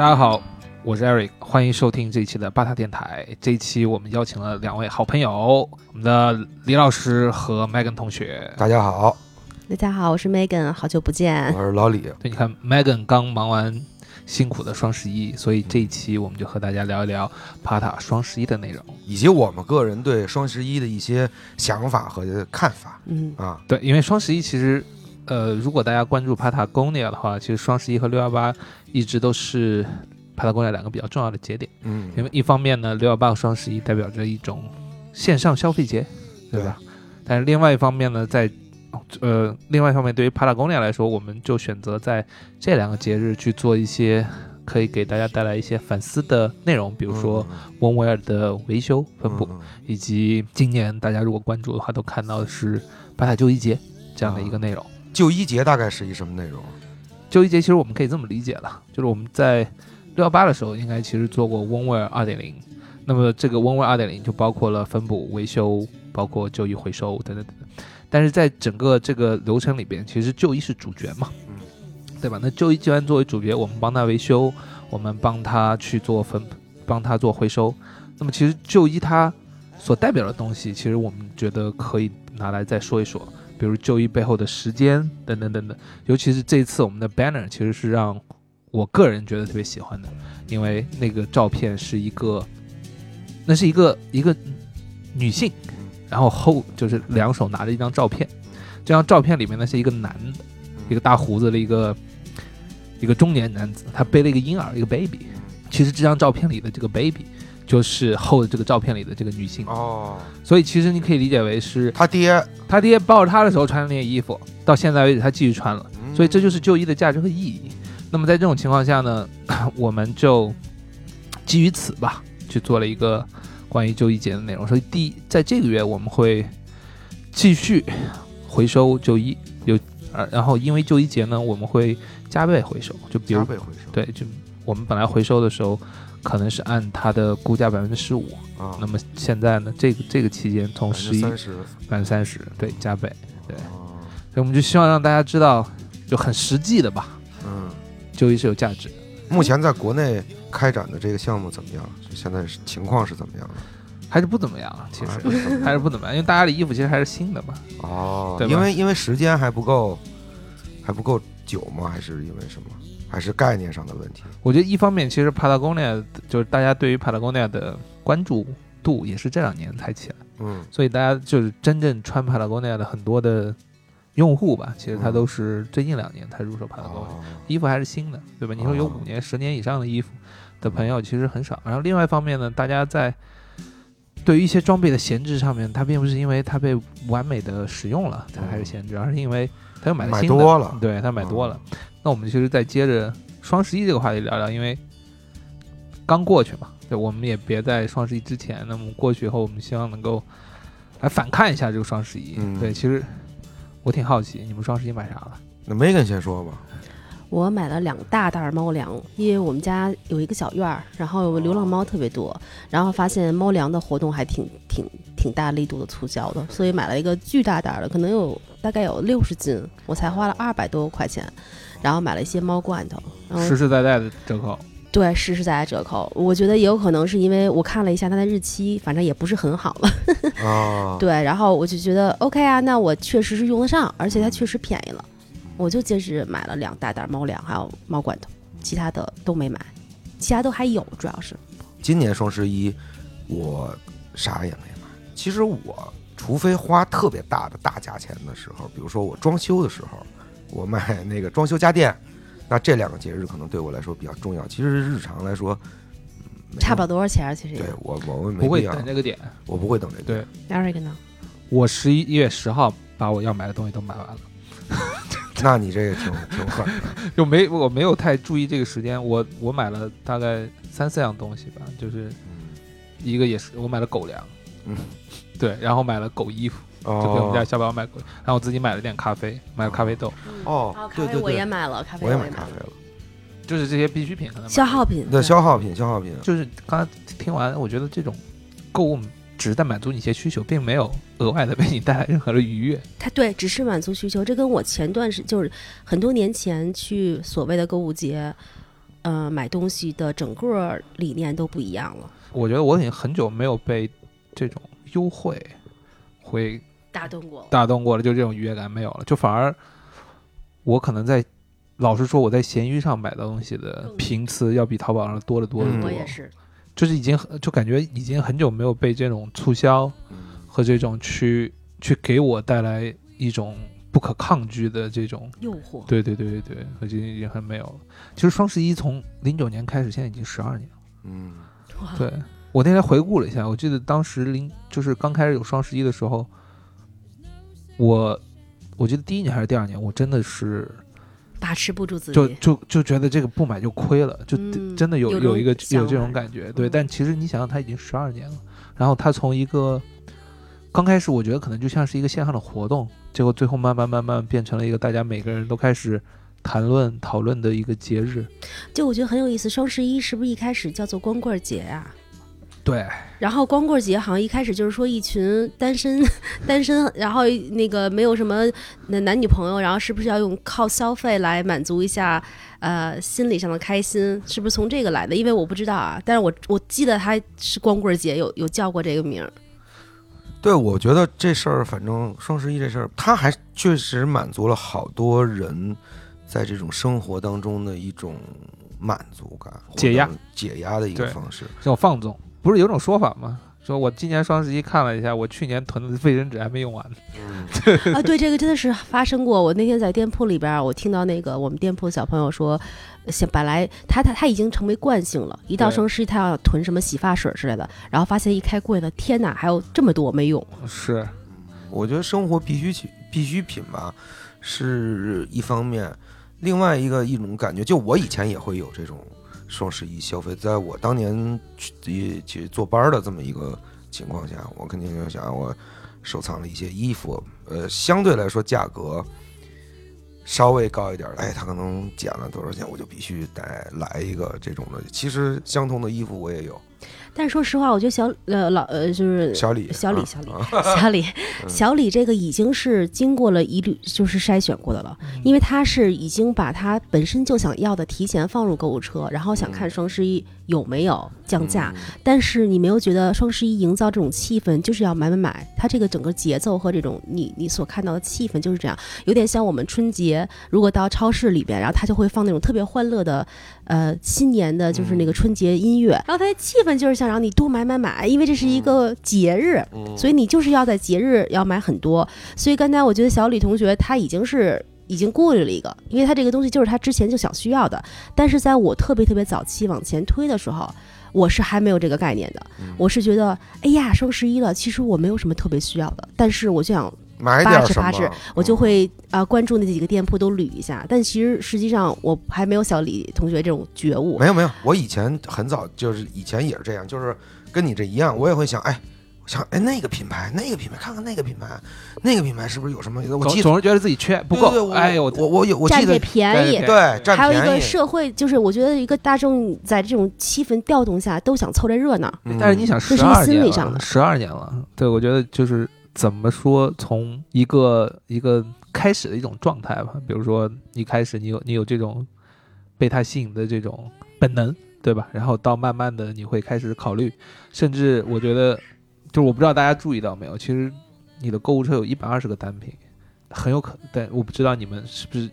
大家好，我是 Eric，欢迎收听这一期的巴塔电台。这一期我们邀请了两位好朋友，我们的李老师和 Megan 同学。大家好，大家好，我是 Megan，好久不见。我是老李。对，你看 Megan 刚忙完辛苦的双十一，所以这一期我们就和大家聊一聊帕塔双十一的内容，以及我们个人对双十一的一些想法和看法。嗯啊，对，因为双十一其实，呃，如果大家关注帕塔公尼亚的话，其实双十一和六幺八一直都是帕塔公尼亚两个比较重要的节点。嗯，因为一方面呢，六幺八和双十一代表着一种线上消费节，对吧？但是另外一方面呢，在呃，另外一方面，对于帕塔公尼亚来说，我们就选择在这两个节日去做一些可以给大家带来一些反思的内容，比如说翁维尔的维修分布，以及今年大家如果关注的话，都看到的是巴塔就一节这样的一个内容。旧衣节大概是一什么内容？旧衣节其实我们可以这么理解了，就是我们在六幺八的时候应该其实做过翁维尔二点零，那么这个翁维尔二点零就包括了分补、维修，包括旧衣回收等等等等。但是在整个这个流程里边，其实旧衣是主角嘛，嗯，对吧？那旧衣既然作为主角，我们帮他维修，我们帮他去做分，帮他做回收。那么其实旧衣它所代表的东西，其实我们觉得可以拿来再说一说，比如旧衣背后的时间等等等等。尤其是这次我们的 banner，其实是让我个人觉得特别喜欢的，因为那个照片是一个，那是一个一个女性。然后后就是两手拿着一张照片，这张照片里面呢是一个男的，一个大胡子的一个一个中年男子，他背了一个婴儿，一个 baby。其实这张照片里的这个 baby 就是后这个照片里的这个女性。哦，所以其实你可以理解为是他爹，他爹抱着他的时候穿的那件衣服，到现在为止他继续穿了，所以这就是旧衣的价值和意义。那么在这种情况下呢，我们就基于此吧，去做了一个。关于旧衣节的内容，所以第一，在这个月我们会继续回收旧衣，有呃，然后因为旧衣节呢，我们会加倍回收，就比如加倍回收，对，就我们本来回收的时候可能是按它的估价百分之十五啊，那么现在呢，这个这个期间从十一百分之三十，对，加倍，对，所以我们就希望让大家知道，就很实际的吧，嗯，就一是有价值。目前在国内开展的这个项目怎么样？就现在情况是怎么样的？还是不怎么样，其实还是不怎么样，因为大家的衣服其实还是新的嘛。哦，对，因为因为时间还不够，还不够久吗？还是因为什么？还是概念上的问题？我觉得一方面，其实 Patagonia 就是大家对于 Patagonia 的关注度也是这两年才起来，嗯，所以大家就是真正穿 Patagonia 的很多的用户吧，其实他都是最近两年才入手 Patagonia，、哦、衣服还是新的，对吧？你说有五年、十年以上的衣服的朋友其实很少。然后另外一方面呢，大家在对于一些装备的闲置上面，它并不是因为它被完美的使用了才开始闲置，而是因为它又买新的，多了，对他买多了。那我们其实再接着双十一这个话题聊聊，因为刚过去嘛，对，我们也别在双十一之前，那么过去以后，我们希望能够来反看一下这个双十一。嗯、对，其实我挺好奇，你们双十一买啥了？那 Megan 先说吧。我买了两大袋猫粮，因为我们家有一个小院儿，然后流浪猫特别多，然后发现猫粮的活动还挺挺挺大力度的促销的，所以买了一个巨大袋的，可能有大概有六十斤，我才花了二百多块钱，然后买了一些猫罐头，实实在在的折扣。对，实实在在折扣。我觉得也有可能是因为我看了一下它的日期，反正也不是很好了。啊，对，然后我就觉得 OK 啊，那我确实是用得上，而且它确实便宜了。我就坚持买了两大袋猫粮，还有猫罐头，其他的都没买，其他都还有，主要是。今年双十一我啥也没买。其实我除非花特别大的大价钱的时候，比如说我装修的时候，我买那个装修家电，那这两个节日可能对我来说比较重要。其实日常来说，差不了多少钱，其实对我我不会等这个点，我不会等这个。对，Eric 呢？我十一月十号把我要买的东西都买完了。那你这个挺挺狠的，就没我没有太注意这个时间，我我买了大概三四样东西吧，就是一个也是我买了狗粮，嗯，对，然后买了狗衣服，哦、就给我们家小宝买狗，然后我自己买了点咖啡，买了咖啡豆，哦，对对对，我也买了咖啡，我也买咖啡了，就是这些必需品可能消耗品，对消耗品消耗品，就是刚才听完，我觉得这种购物。只是在满足你一些需求，并没有额外的为你带来任何的愉悦。它对，只是满足需求。这跟我前段时就是很多年前去所谓的购物节，呃买东西的整个理念都不一样了，我觉得我已经很久没有被这种优惠会打动过。打动过了，就这种愉悦感没有了，就反而我可能在，老实说，我在闲鱼上买的东西的频次要比淘宝上多得多得嗯多。我也是，就是已经很就感觉已经很久没有被这种促销嗯和这种去去给我带来一种不可抗拒的这种，诱惑。对对对对对，我觉得已经很没有了。其实双十一从零九年开始，现在已经十二年了。嗯对我那天回顾了一下，我记得当时零就是刚开始有双十一的时候，我我记得第一年还是第二年，我真的是把持不住自己。就就就觉得这个不买就亏了，就嗯真的有有有一个有这种感觉。对，嗯但其实你想想，它已经十二年了，然后它从一个刚开始我觉得可能就像是一个线上的活动，结果最后慢慢慢慢变成了一个大家每个人都开始谈论讨论的一个节日。就我觉得很有意思，双十一是不是一开始叫做光棍节啊？对，然后光棍节好像一开始就是说一群单身 单身，然后那个没有什么男男女朋友，然后是不是要用靠消费来满足一下呃心理上的开心？是不是从这个来的？因为我不知道啊，但是我我记得他是光棍节有有叫过这个名儿。对，我觉得这事儿，反正双十一这事儿，它还确实满足了好多人在这种生活当中的一种满足感、解压解压的一个方式。叫放纵，不是有种说法吗？说我今年双十一看了一下，我去年囤的卫生纸还没用完。嗯，啊，对，这个真的是发生过。我那天在店铺里边儿，我听到那个我们店铺的小朋友说，想本来他他他已经成为惯性了，一到双十一他要囤什么洗发水之类的，然后发现一开柜子，天哪，还有这么多没用。是，我觉得生活必需品必需品吧，是一方面，另外一个一种感觉，就我以前也会有这种双十一消费，在我当年去去坐班的这么一个情况下，我肯定就想我收藏了一些衣服，呃，相对来说价格稍微高一点，哎，他可能减了多少钱，我就必须得来一个这种的。其实相同的衣服我也有，但是说实话，我觉得小呃老呃就是小李，啊小李小李啊 小李嗯小李这个已经是经过了一律就是筛选过的了，因为他是已经把他本身就想要的提前放入购物车，然后想看双十一有没有降价。嗯但是你没有觉得双十一营造这种气氛就是要买买买？它这个整个节奏和这种你你所看到的气氛就是这样，有点像我们春节如果到超市里边，然后他就会放那种特别欢乐的，呃新年的就是那个春节音乐，然后它的气氛就是想让你多买买买，因为这是一个节日，嗯所以你就是要在节日要买很多。所以刚才我觉得小李同学他已经是。已经过滤了一个，因为他这个东西就是他之前就想需要的，但是在我特别特别早期往前推的时候，我是还没有这个概念的。嗯我是觉得，哎呀，双十一了，其实我没有什么特别需要的，但是我就想，买八点什么我就嗯会啊、关注那几个店铺都捋一下。但其实实际上我还没有小李同学这种觉悟。没有没有，我以前很早就是以前也是这样，就是跟你这一样，我也会想，哎，我想哎那个品牌那个品牌，看看那个品牌，那个品牌是不是有什么？我记得总总是觉得自己缺不够。对对我哎呦，我我有我记得便宜对，占便宜还有一个，社会，就是我觉得一个大众在这种气氛调动下，都想凑这热闹。嗯但是你想，十二年了，心理上的十二年了，对我觉得就是怎么说，从一个一个开始的一种状态吧，比如说一开始你有你有这种被他吸引的这种本能，对吧？然后到慢慢的你会开始考虑，甚至我觉得，就是我不知道大家注意到没有，其实你的购物车有一百二十个单品，很有可，但我不知道你们是不是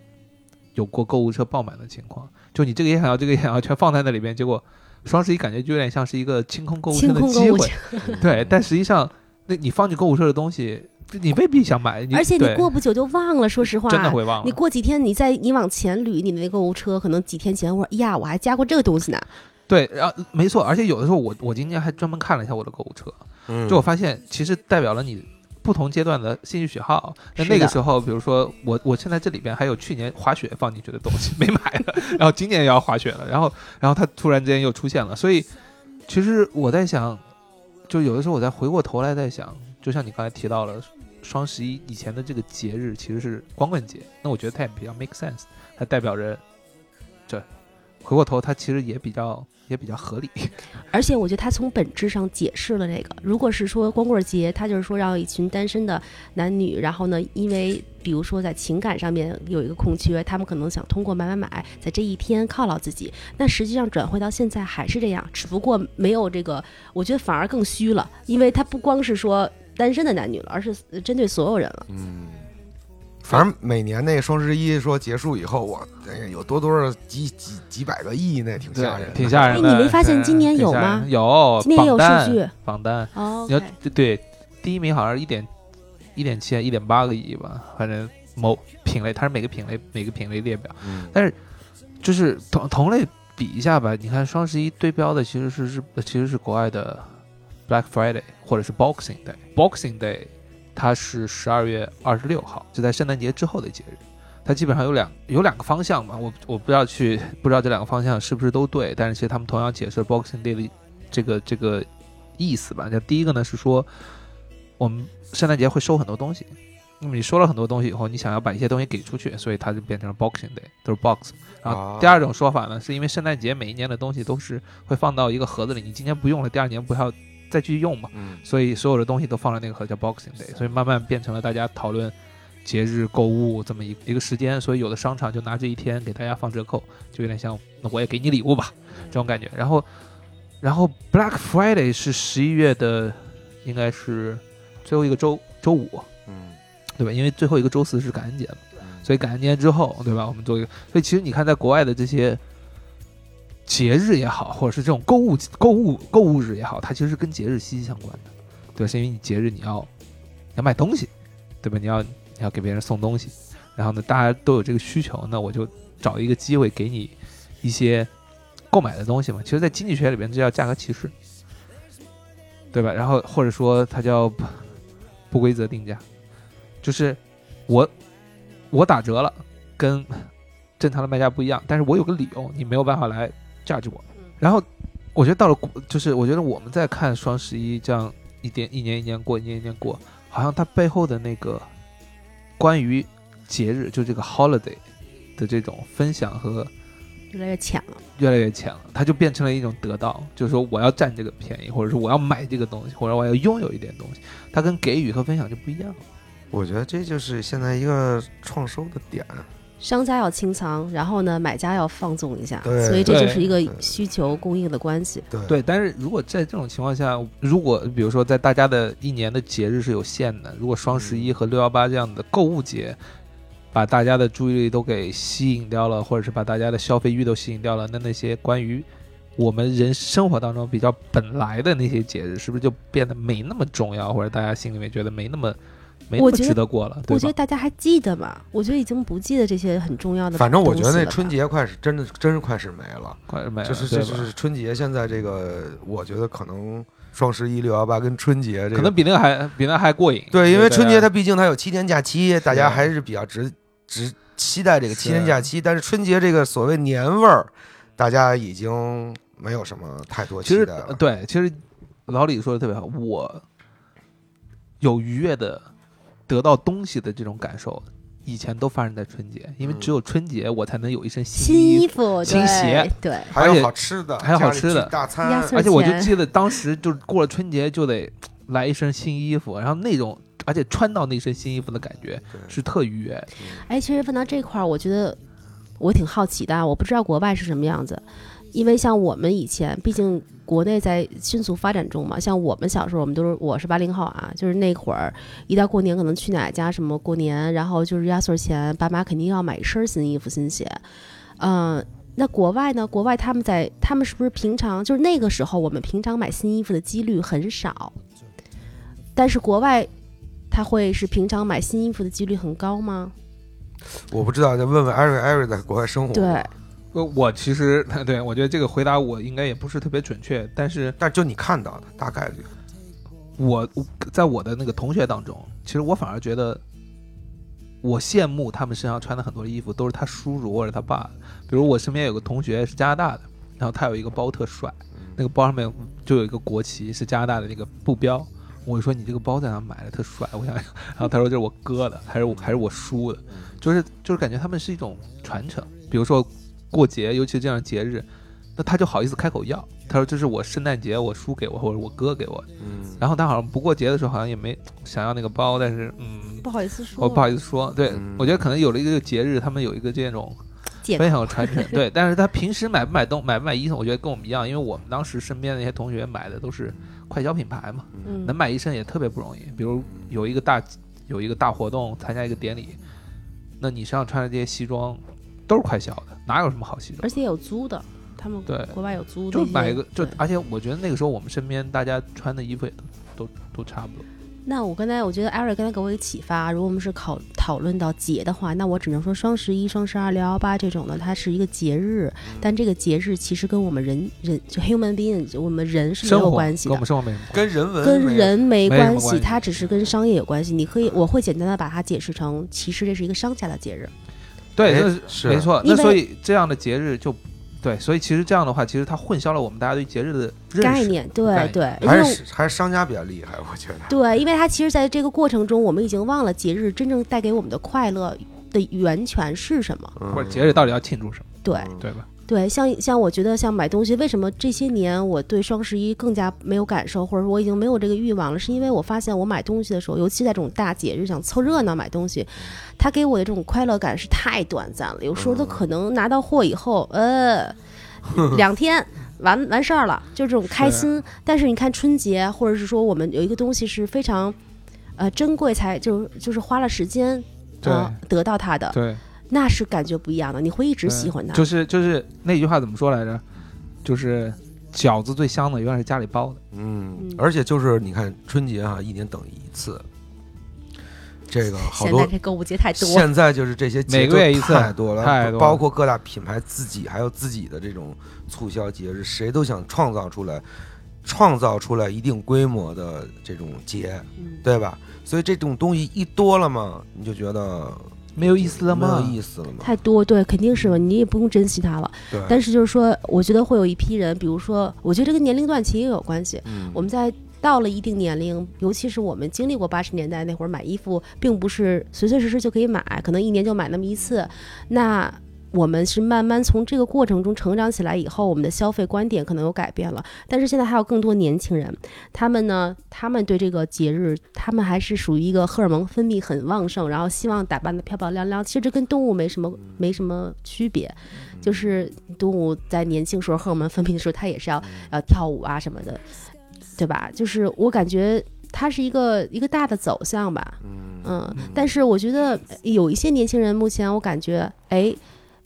有过购物车爆满的情况，就你这个也想要，这个也想要，全放在那里边，结果双十一感觉就有点像是一个清空购物车的机会 对，但实际上，那你放进购物车的东西，你未必想买，你而且你过不久就忘了。说实话，真的会忘你。过几天，你再你往前捋你的那购物车，可能几天前我呀，我还加过这个东西呢。对，然后没错，而且有的时候我我今天还专门看了一下我的购物车，嗯就我发现其实代表了你不同阶段的兴趣喜好。那那个时候，比如说我我现在这里边还有去年滑雪放进去的东西没买的，然后今年也要滑雪了，然后然后它突然之间又出现了，所以其实我在想，就有的时候我在回过头来在想，就像你刚才提到了。双十一以前的这个节日其实是光棍节，那我觉得它也比较 make sense，它代表着这回过头，它其实也比较也比较合理。而且我觉得他从本质上解释了这个。如果是说光棍节，他就是说让一群单身的男女，然后呢，因为比如说在情感上面有一个空缺，他们可能想通过买买买，在这一天犒劳自己。那实际上转回到现在还是这样，只不过没有这个，我觉得反而更虚了，因为他不光是说单身的男女了，而是针对所有人了。嗯，反正每年那个双十一说结束以后，我哎呀有多多少几几几百个亿，那挺吓人，挺吓人的。哎你没发现今年有吗有，今年有榜单数据榜单，哦你要对对，第一名好像是一点一点七、一点八个亿吧，反正某品类，它是每个品类每个品类列表，嗯但是就是同同类比一下吧。你看双十一对标的其实是是其实是国外的 Black Friday 或者是 Boxing Day。Boxing Day 它是十二月二十六号，就在圣诞节之后的节日。它基本上有两有两个方向嘛，我我不知道去 不知道这两个方向是不是都对，但是其实他们同样解释 Boxing Day 的这个这个意思吧。就第一个呢是说，我们圣诞节会收很多东西，那么你收了很多东西以后，你想要把一些东西给出去，所以它就变成了 Boxing Day，都是 box。然后哦第二种说法呢，是因为圣诞节每一年的东西都是会放到一个盒子里，你今年不用了，第二年不要再继续用嘛，嗯。所以所有的东西都放在那个盒叫 Boxing Day，所以慢慢变成了大家讨论节日购物这么一一个时间，所以有的商场就拿这一天给大家放折扣，就有点像那我也给你礼物吧这种感觉。然后，然后 Black Friday 是十一月的，应该是最后一个周周五，嗯。对吧？因为最后一个周四是感恩节嘛，嗯。所以感恩节之后，对吧？我们做一个，所以其实你看，在国外的这些节日也好，或者是这种购物购物购物日也好，它其实是跟节日息息相关的，对吧？是因为你节日你要要买东西，对吧？你要你要给别人送东西，然后呢，大家都有这个需求，那我就找一个机会给你一些购买的东西嘛。其实，在经济学里边，这叫价格歧视，对吧？然后或者说它叫不规则定价，就是我我打折了，跟正常的卖家不一样，但是我有个理由，你没有办法来 judge 我。然后我觉得到了国，就是我觉得我们在看双十一这样一点一年一年过，一年一年过，好像它背后的那个关于节日，就这个 holiday 的这种分享和越来越浅了。越来越浅了，它就变成了一种得到，就是说我要占这个便宜，或者说我要买这个东西，或者我要拥有一点东西，它跟给予和分享就不一样了。我觉得这就是现在一个创收的点。商家要清仓，然后呢，买家要放纵一下，所以这就是一个需求供应的关系。对对，但是如果在这种情况下，如果比如说在大家的一年的节日是有限的，如果双十一和六幺八这样的购物节，把大家的注意力都给吸引掉了，或者是把大家的消费欲都吸引掉了，那那些关于我们人生活当中比较本来的那些节日，是不是就变得没那么重要，或者大家心里面觉得没那么没那么我觉得值得过了，对我觉得大家还记得吗？我觉得已经不记得这些很重要的。反正我觉得那春，节快是真的，真是快是没了。快没了，就是就是春节现在这个，我觉得可能双十一、六幺八跟春节这个可能比那个还比那还过瘾。对，因为春节它毕竟它有七天假期，大家还是比较值值期待这个七天假期。但是春节这个所谓年味儿，大家已经没有什么太多其实期待对，其实老李说的特别好，我有愉悦的得到东西的这种感受，以前都发生在春节，因为只有春节我才能有一身新新衣衣服、新鞋对，还有好吃的，还有好吃的大餐。而且我就记得当时就是过了春节就得来一身新衣服，然后那种而且穿到那身新衣服的感觉是特愉悦。哎，其实问到这块儿，我觉得我挺好奇的啊，我不知道国外是什么样子，因为像我们以前，毕竟国内在迅速发展中嘛，像我们小时候，我们都是我是八零后啊，就是那会儿一到过年，可能去奶奶家什么过年，然后就是压岁钱，爸妈肯定要买一身新衣服、新鞋，嗯、那国外呢？国外他们在他们是不是平常就是那个时候，我们平常买新衣服的几率很少，但是国外他会是平常买新衣服的几率很高吗？我不知道，再问问艾瑞，艾瑞在国外生活，对，，呃，我其实 对我觉得这个回答我应该也不是特别准确，但是但就你看到的大概率，我我在我的那个同学当中，其实我反而觉得，我羡慕他们身上穿的很多衣服都是他叔叔或者他爸。比如我身边有个同学是加拿大的，然后他有一个包特帅，那个包上面就有一个国旗，是加拿大的那个布标。我就说你这个包在哪买的？特帅，我想想。然后他说这是我哥的，还是我还是我叔的，就是就是感觉他们是一种传承。比如说过节，尤其是这样的节日，那他就好意思开口要。他说这是我圣诞节我叔给我或者我哥给我。的，嗯，然后他好像不过节的时候好像也没 想要那个包，但是嗯，不好意思说，我不好意思说，对、嗯。我觉得可能有了一个节日，他们有一个这种借非常有传承，对。但是他平时买不买东买不买衣裳，我觉得跟我们一样，因为我们当时身边的那些同学买的都是快消品牌嘛，嗯。能买一身也特别不容易。比如有一个大有一个大活动，参加一个典礼，那你身上穿的这些西装都是快销的，哪有什么好西装而？且有租的，他们对国外有租的就，买一个，就而且我觉得那个时候我们身边大家穿的衣服也都都都差不多。那我刚才我觉得艾瑞刚才给我一个启发，如果我们是考讨论到节的话，那我只能说双十一、双十二、六幺八这种的，它是一个节日，嗯但这个节日其实跟我们人人就 human being 就我们人是没有关系的跟我们。生活没什么关系。跟人文跟人没关系它只是跟商业有关系。你可以，我会简单的把它解释成，其实这是一个商家的节日。对，哎那是是没错。那所以这样的节日就对，所以其实这样的话，其实它混淆了我们大家对节日的认识概念，对对，因还为是还是商家比较厉害，我觉得。对，因为它其实在这个过程中，我们已经忘了节日真正带给我们的快乐的源泉是什么。嗯或者节日到底要庆祝什么，对嗯对吧？对，像像我觉得像买东西，为什么这些年我对双十一更加没有感受，或者说我已经没有这个欲望了，是因为我发现我买东西的时候，尤其在这种大节日想凑热闹买东西，它给我的这种快乐感是太短暂了，有时候都可能拿到货以后，呃，两天。完完事儿了，就这种开心。但是你看春节，或者是说我们有一个东西是非常，呃，珍贵才就就是花了时间，呃，得到它的，对，那是感觉不一样的，你会一直喜欢它。就是就是那句话怎么说来着？就是饺子最香的永远是家里包的。嗯嗯，而且就是你看春节哈、一年等一次，这个好多现在这购物节太多，现在就是这些节每个月一次太多了，太多了包括各大品牌自己还有自己的这种促销节日，谁都想创造出来，创造出来一定规模的这种节，嗯对吧？所以这种东西一多了嘛，你就觉得没有意思了没有吗？意思了嘛？太多，对，肯定是吧，你也不用珍惜它了。对，但是就是说，我觉得会有一批人，比如说，我觉得这跟年龄段其实也有关系。嗯我们在到了一定年龄，尤其是我们经历过八十年代那会儿买衣服，并不是随随时时就可以买，可能一年就买那么一次。那我们是慢慢从这个过程中成长起来以后，我们的消费观点可能有改变了。但是现在还有更多年轻人，他们呢，他们对这个节日，他们还是属于一个荷尔蒙分泌很旺盛，然后希望打扮的漂漂亮亮。其实这跟动物没什么没什么区别，就是动物在年轻时候荷尔蒙分泌的时候，它也是要要跳舞啊什么的，对吧？就是我感觉它是一个一个大的走向吧，嗯嗯，但是我觉得有一些年轻人，目前我感觉，哎，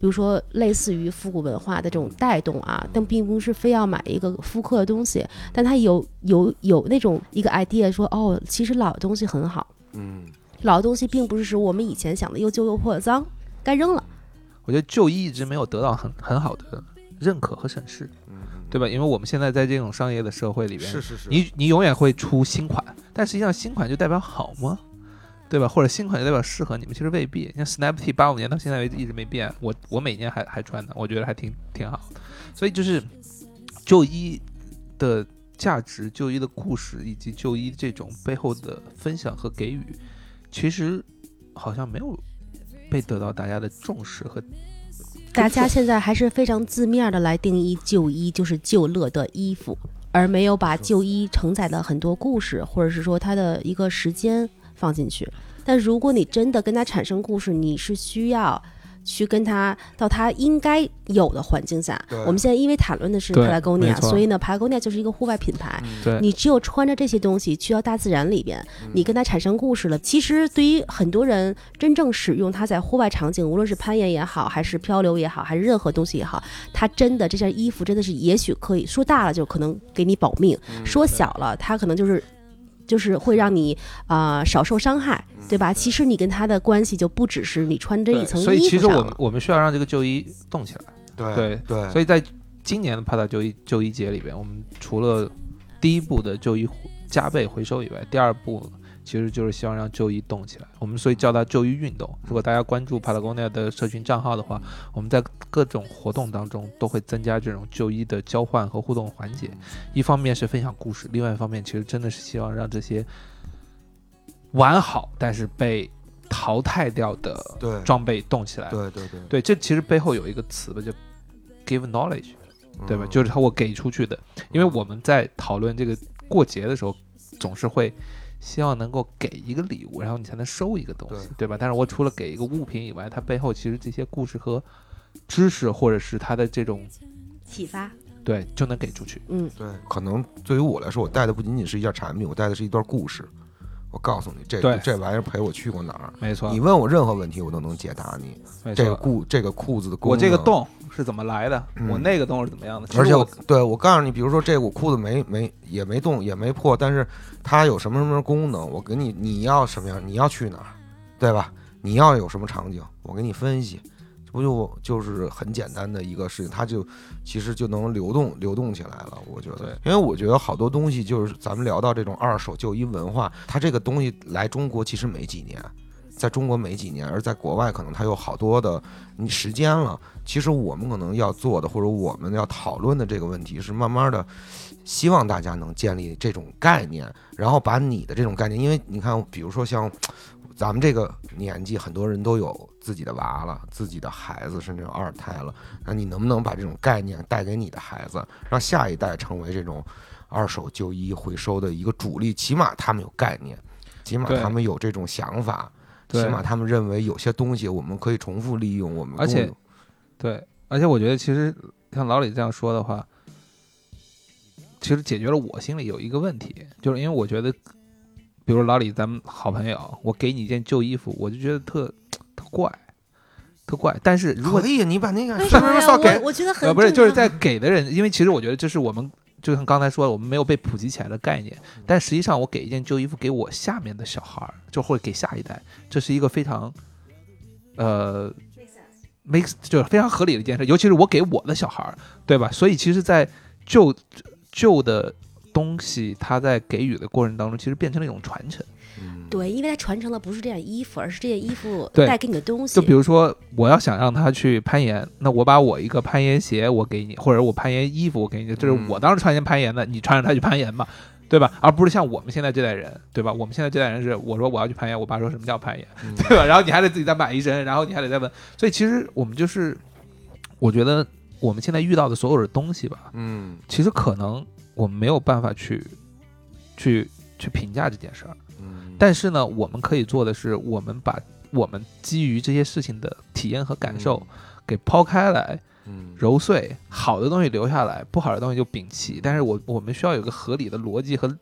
比如说类似于复古文化的这种带动啊，但并不是非要买一个复刻的东西，但他有有有那种一个 idea 说，哦，其实老的东西很好，嗯老的东西并不是说我们以前想的又旧又破又脏，该扔了。我觉得旧衣一直没有得到很很好的认可和审视，嗯，对吧？因为我们现在在这种商业的社会里边，是是是，你你永远会出新款，但实际上新款就代表好吗？对吧？或者新款就代表适合你们？其实未必。像 Snap T 八五年到现在为止一直没变，我我每年还还穿呢，我觉得还挺挺好。所以就是旧衣的价值、旧衣的故事以及旧衣这种背后的分享和给予，其实好像没有被得到大家的重视和大家现在还是非常字面的来定义旧衣，就是旧乐的衣服，而没有把旧衣承载的很多故事，或者是说它的一个时间放进去。但如果你真的跟他产生故事，你是需要去跟他到他应该有的环境下。我们现在因为谈论的是对 Patagonia，所以呢，Patagonia 就是一个户外品牌。嗯你只有穿着这些东西去到大自然里边，你跟他产生故事了。其实对于很多人真正使用它在户外场景，无论是攀岩也好，还是漂流也好，还是任何东西也好，它真的这件衣服真的是也许可以说大了就可能给你保命，说小了它可能就是。就是会让你啊、呃少受伤害，对吧？其实你跟他的关系就不只是你穿这一，层所以衣服所以其实我们。我们需要让这个旧衣动起来。对对对，所以在今年的帕塔旧衣旧衣节里边，我们除了第一步的旧衣加倍回收以外，第二步其实就是希望让就医动起来。我们所以叫它就医运动。如果大家关注 Patagonia 的社群账号的话，我们在各种活动当中都会增加这种就医的交换和互动环节。一方面是分享故事，另外一方面其实真的是希望让这些完好但是被淘汰掉的装备动起来。对对对，对，这其实背后有一个词吧，就 give knowledge，对吧？嗯就是他我给出去的，因为我们在讨论这个过节的时候，总是会希望能够给一个礼物，然后你才能收一个东西，对对吧？但是我除了给一个物品以外，它背后其实这些故事和知识，或者是它的这种启发，对，就能给出去。嗯，对，可能对于我来说，我带的不仅仅是一件产品，我带的是一段故事。我告诉你，这这玩意儿陪我去过哪儿，没错你，问我任何问题，我都能解答你。这个。裤这个裤子的我这个，洞是怎么来的？嗯我那个洞是怎么样的？而且我对我告诉你，比如说这我裤子没没也没动也没破，但是它有什么什么功能，我给你你要什么样，你要去哪儿，对吧？你要有什么场景，我给你分析，这不就就是很简单的一个事情，它就其实就能流动流动起来了。我觉得，因为我觉得好多东西就是咱们聊到这种二手旧衣文化，它这个东西来中国其实没几年。在中国没几年，而在国外可能它有好多的你时间了。其实我们可能要做的，或者我们要讨论的这个问题是，慢慢的，希望大家能建立这种概念，然后把你的这种概念，因为你看，比如说像咱们这个年纪，很多人都有自己的娃了，自己的孩子，甚至有二胎了，那你能不能把这种概念带给你的孩子，让下一代成为这种二手旧衣回收的一个主力？起码他们有概念，起码他们有这种想法。起码他们认为有些东西我们可以重复利用，我们而且对，而且我觉得其实像老李这样说的话，其实解决了我心里有一个问题，就是因为我觉得，比如老李咱们好朋友，我给你一件旧衣服，我就觉得特特怪，特怪。但是如果可以，你把那个为是不什么呀？是送给我我觉得很呃不是就是在给的人，因为其实我觉得这是我们就像刚才说的，我们没有被普及起来的概念。但实际上，我给一件旧衣服给我下面的小孩儿，就或者给下一代，这是一个非常呃 makes 就是非常合理的一件事，尤其是我给我的小孩儿，对吧？所以其实，在旧旧的东西，它在给予的过程当中，其实变成了一种传承。嗯对，因为它传承的不是这件衣服，而是这件衣服 带给你的东西。就比如说，我要想让他去攀岩，那我把我一个攀岩鞋我给你，或者我攀岩衣服我给你，这是嗯我当时穿件攀岩的，你穿着它去攀岩嘛，对吧？而不是像我们现在这代人，对吧？我们现在这代人是我说我要去攀岩，我爸说什么叫攀岩，嗯 对吧？然后你还得自己再买一身，然后你还得再问，所以其实我们就是，我觉得我们现在遇到的所有的东西吧，嗯其实可能我们没有办法去去去评价这件事儿。嗯，但是呢，我们可以做的是，我们把我们基于这些事情的体验和感受给抛开来，嗯。揉碎，好的东西留下来，不好的东西就摒弃。但是我我们需要有一个合理的逻辑和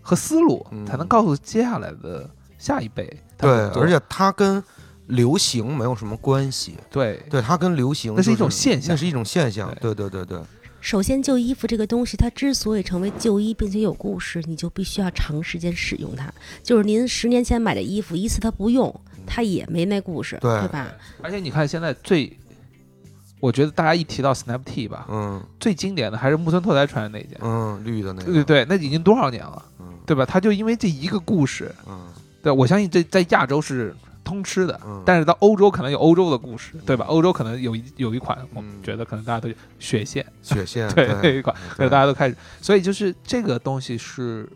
和思路，嗯。才能告诉接下来的下一辈对。而且它跟流行没有什么关系，对。对，它跟流行那是一种现象。那是一种现象，对对对对，首先，旧衣服这个东西，它之所以成为旧衣，并且有故事，你就必须要长时间使用它。就是您十年前买的衣服，一次它不用，它也没那故事，对吧？而且你看现在最，我觉得大家一提到 Snap T 吧，嗯最经典的还是木村拓哉穿的那件。嗯，绿的那个，对对对，那已经多少年了，嗯对吧？他就因为这一个故事，嗯对，我相信这在亚洲是通吃的，嗯。但是到欧洲可能有欧洲的故事，对吧？欧洲可能有一有一款，我们嗯觉得可能大家都血线，血线，对那一款，对，对。大家都开始，所以就是这个东西是，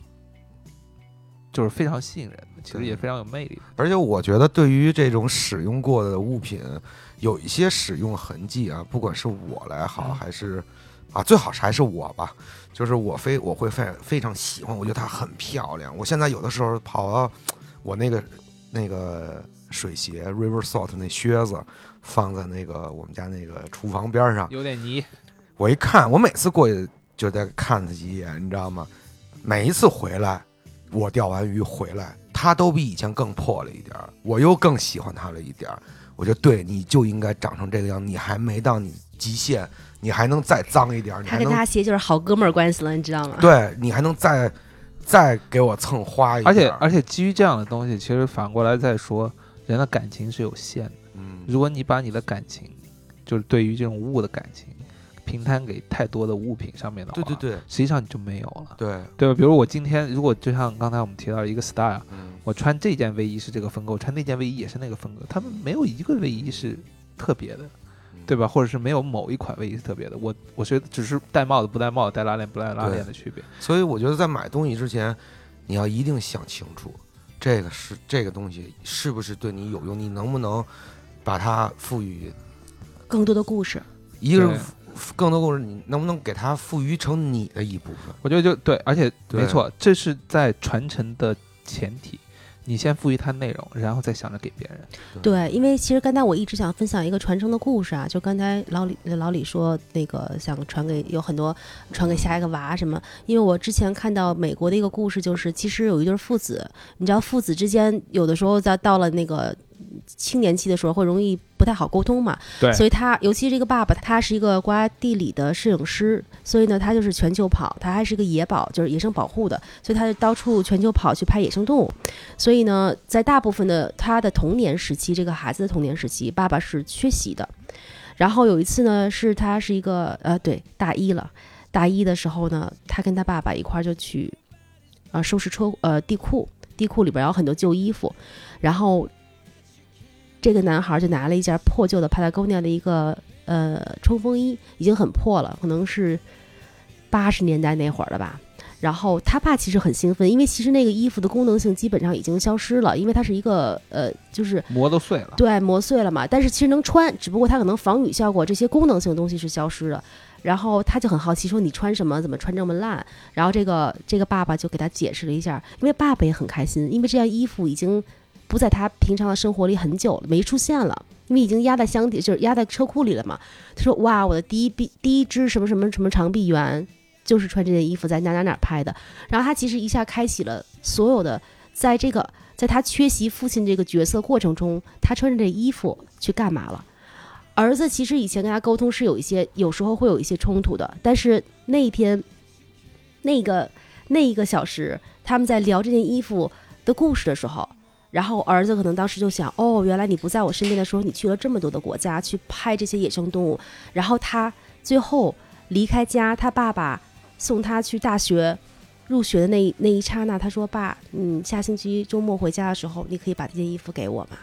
就是非常吸引人的，其实也非常有魅力。而且我觉得，对于这种使用过的物品，有一些使用痕迹啊，不管是我来好，嗯。还是啊，最好是还是我吧，就是我非我会非非常喜欢，我觉得它很漂亮。我现在有的时候跑到我那个那个水鞋 River Salt 那靴子放在那个我们家那个厨房边上，有点泥，我一看，我每次过去就得看他几眼，你知道吗？每一次回来，我钓完鱼回来，他都比以前更破了一点儿，我又更喜欢他了一点儿。我觉得对，你就应该长成这个样，你还没到你极限，你还能再脏一点他跟他鞋就是好哥们儿关系了，你知道吗？对你还能再再给我蹭花一而且而且基于这样的东西，其实反过来再说，人的感情是有限的。嗯如果你把你的感情，就是对于这种物的感情，平摊给太多的物品上面的话，对对对实际上你就没有了，对，对吧？比如我今天如果就像刚才我们提到一个 style，嗯我穿这件卫衣是这个风格，我穿那件卫衣也是那个风格，他们没有一个卫衣是特别的，对吧？或者是没有某一款卫衣是特别的。我我觉得只是戴帽子不戴帽子，戴拉链不戴拉链的区别。所以我觉得在买东西之前，你要一定想清楚，这个是这个东西是不是对你有用，你能不能把它赋予更多的故事，一个对是更多故事，你能不能给它赋予成你的一部分？我觉得就对，而且没错，这是在传承的前提。你先赋予它内容，然后再想着给别人。对，因为其实刚才我一直想分享一个传承的故事啊，就刚才老李老李说那个想传给有很多传给下一个娃什么，因为我之前看到美国的一个故事，就是其实有一对父子，你知道父子之间有的时候在到了那个青年期的时候会容易不太好沟通嘛，对所以他尤其这个爸爸，他是一个国家地理的摄影师，所以呢他就是全球跑，他还是一个野保，就是野生保护的，所以他就到处全球跑去拍野生动物。所以呢，在大部分的他的童年时期，这个孩子的童年时期，爸爸是缺席的。然后有一次呢，是他是一个呃，对，大一了，大一的时候呢，他跟他爸爸一块儿就去，呃，收拾车呃地库，地库里边有很多旧衣服，然后这个男孩就拿了一件破旧的 Patagonia 的一个呃冲锋衣，已经很破了，可能是八十年代那会儿了吧。然后他爸其实很兴奋，因为其实那个衣服的功能性基本上已经消失了，因为它是一个呃，就是磨都碎了，对磨碎了嘛。但是其实能穿，只不过它可能防雨效果这些功能性东西是消失了。然后他就很好奇，说你穿什么？怎么穿这么烂？然后这个这个爸爸就给他解释了一下，因为爸爸也很开心，因为这件衣服已经不在他平常的生活里很久了，没出现了，因为已经压在箱底，就是压在车库里了嘛。他说：“哇，我的第一臂第一支什么什么什么长臂猿，就是穿这件衣服在哪哪哪拍的。”然后他其实一下开启了所有的，在这个在他缺席父亲这个角色过程中，他穿着这衣服去干嘛了？儿子其实以前跟他沟通是有一些，有时候会有一些冲突的，但是那一天，那个那一个小时，他们在聊这件衣服的故事的时候，然后儿子可能当时就想，哦，原来你不在我身边的时候，你去了这么多的国家去拍这些野生动物，然后他最后离开家，他爸爸送他去大学。入学的那一那一刹那，他说：“爸，嗯，下星期周末回家的时候，你可以把这件衣服给我吗？”